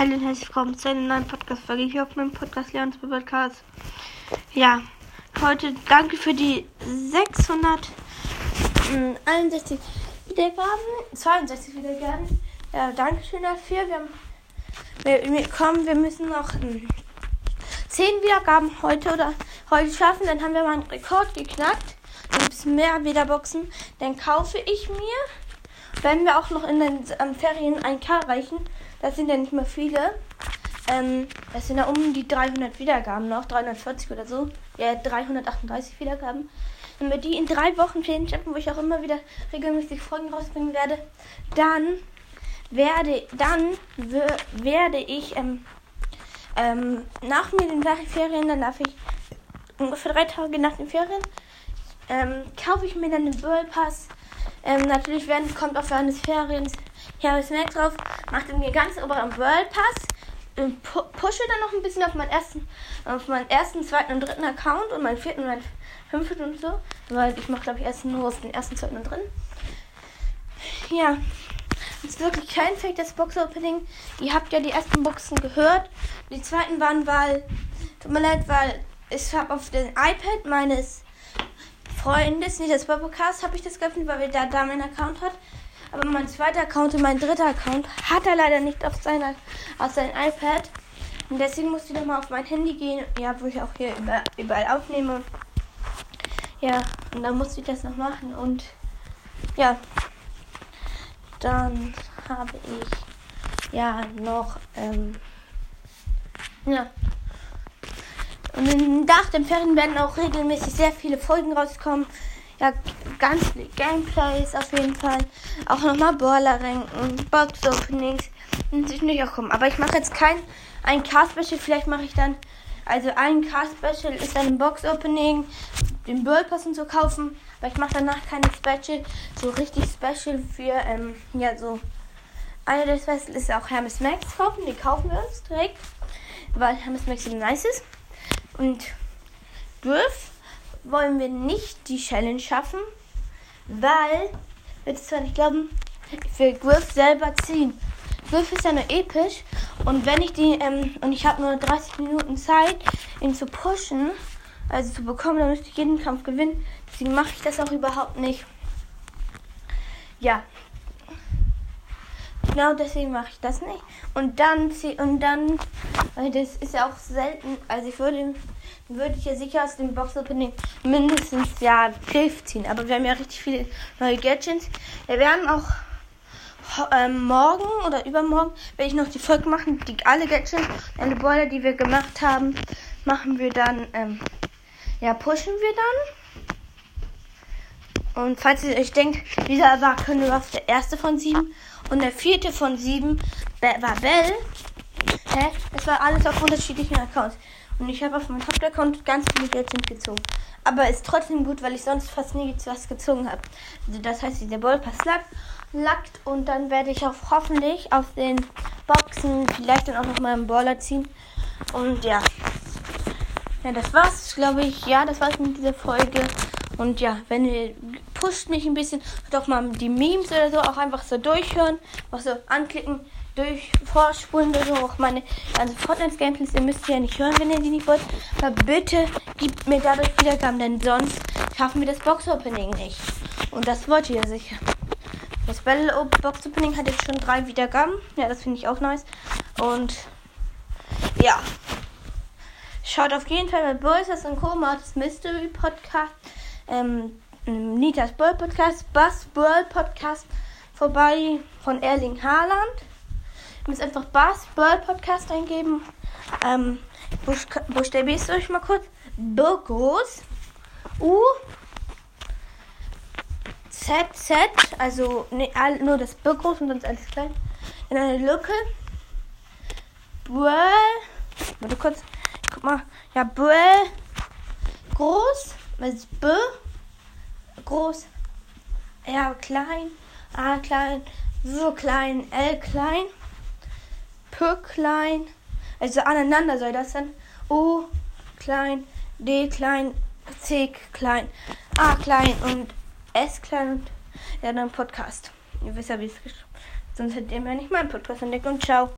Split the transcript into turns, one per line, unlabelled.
Hallo und herzlich willkommen zu einer neuen Podcast-Folge hier auf meinem Podcast Leons Podcast. Ja, heute danke für die 661 Wiedergaben, 62 Wiedergaben. Ja, danke schön dafür. Wir haben, wir, wir, komm, wir müssen noch ähm, 10 Wiedergaben heute oder heute schaffen. Dann haben wir mal einen Rekord geknackt. Dann gibt es mehr Wiederboxen. Dann kaufe ich mir, wenn wir auch noch in den ähm, Ferien ein K reichen, das sind ja nicht mehr viele. Ähm, das sind ja um die 300 Wiedergaben noch, 340 oder so. Ja, 338 Wiedergaben. Wenn wir die in drei Wochen Ferien schaffen, wo ich auch immer wieder regelmäßig Folgen rausbringen werde, dann werde, dann werde ich ähm, ähm, nach mir den Ferien, dann darf ich ungefähr drei Tage nach den Ferien, ähm, kaufe ich mir dann den World Pass. Ähm, natürlich werden, kommt während des Ferien ich Mac drauf, mache den mir ganz oberen World Pass, pu pushe dann noch ein bisschen auf meinen ersten, auf meinen ersten, zweiten und dritten Account und meinen vierten und meinen fünften und so. Weil ich mache, glaube ich, erst nur aus den ersten, zweiten und dritten. Ja. Das ist wirklich kein Fake, das Box-Opening. Ihr habt ja die ersten Boxen gehört. Die zweiten waren, weil, tut mir leid, weil ich habe auf dem iPad meines Freundes, nicht das Podcast, habe ich das geöffnet, weil wir da, da meinen Account hat. Aber mein zweiter Account und mein dritter Account hat er leider nicht auf, seiner, auf sein iPad. Und deswegen musste ich nochmal auf mein Handy gehen, ja, wo ich auch hier überall, überall aufnehme. Ja, und dann musste ich das noch machen. Und ja, dann habe ich ja noch, ähm, ja. Und nach den Ferien werden auch regelmäßig sehr viele Folgen rauskommen ja, ganz viele Gameplays auf jeden Fall. Auch nochmal Brawler-Ränken, Box-Openings. Natürlich auch kommen. Aber ich mache jetzt kein ein Cast-Special. Vielleicht mache ich dann, also ein Cast-Special ist dann ein Box-Opening, den Bird Pass und so kaufen. Aber ich mache danach keine Special, so richtig Special für, ähm, ja, so. Einer der Special ist auch Hermes Max kaufen. Die kaufen wir uns direkt, weil Hermes Max so nice ist. Und Griff wollen wir nicht die Challenge schaffen, weil, wird es zwar nicht glauben, ich will Griff selber ziehen. Griff ist ja nur episch und wenn ich die, ähm, und ich habe nur 30 Minuten Zeit, ihn zu pushen, also zu bekommen, dann müsste ich jeden Kampf gewinnen. Deswegen mache ich das auch überhaupt nicht. Ja. Genau deswegen mache ich das nicht. Und dann, und dann, weil das ist ja auch selten, also ich würde würde ich ja sicher aus dem Box-Opening mindestens ja Griff ziehen. Aber wir haben ja richtig viele neue Gadgets. Wir werden auch ähm, morgen oder übermorgen werde ich noch die Folge machen, die alle Gadgets, alle Boiler, die wir gemacht haben, machen wir dann, ähm, ja, pushen wir dann. Und falls ihr euch denkt, dieser war Können was der erste von sieben und der vierte von sieben war Bell. Hä? Das war alles auf unterschiedlichen Accounts. Und ich habe auf meinem Hauptaccount ganz viele Geld gezogen. Aber ist trotzdem gut, weil ich sonst fast nie was gezogen habe. Also das heißt, dieser Ballpass lackt, lackt und dann werde ich auch hoffentlich auf den Boxen vielleicht dann auch noch mal einen Baller ziehen. Und ja. Ja, das war's, glaube ich. Ja, das war's mit dieser Folge. Und ja, wenn ihr pusht mich ein bisschen, doch mal die Memes oder so auch einfach so durchhören, auch so anklicken durch vorspulen oder so auch meine ganzen Fortnite-Gameplays. Ihr müsst ja nicht hören, wenn ihr die nicht wollt. Aber bitte gebt mir dadurch Wiedergaben, denn sonst schaffen wir das Box-Opening nicht. Und das wollt ihr sicher. Das Battle Box Opening hat jetzt schon drei Wiedergaben. Ja, das finde ich auch nice. Und ja. Schaut auf jeden Fall bei Boys und Co. das Mystery Podcast. Ähm, Nitas World Podcast, Bass World Podcast vorbei von Erling Haaland. Ihr müsst einfach Bass Bird Podcast eingeben. Ähm, buchstabierst du euch mal kurz. B. U. Z, Z. Also ne, nur das B und sonst alles klein. In eine Lücke. Böll. Warte kurz. Guck mal. Ja, Böll. Groß. Ist B? Groß. R klein. A klein. W klein. L klein. P klein, also aneinander soll das dann. O klein, D klein, C klein, A klein und S klein und ja, dann Podcast. Ihr wisst ja, wie es geschrieben Sonst hättet ihr mir nicht meinen Podcast entdeckt und ciao.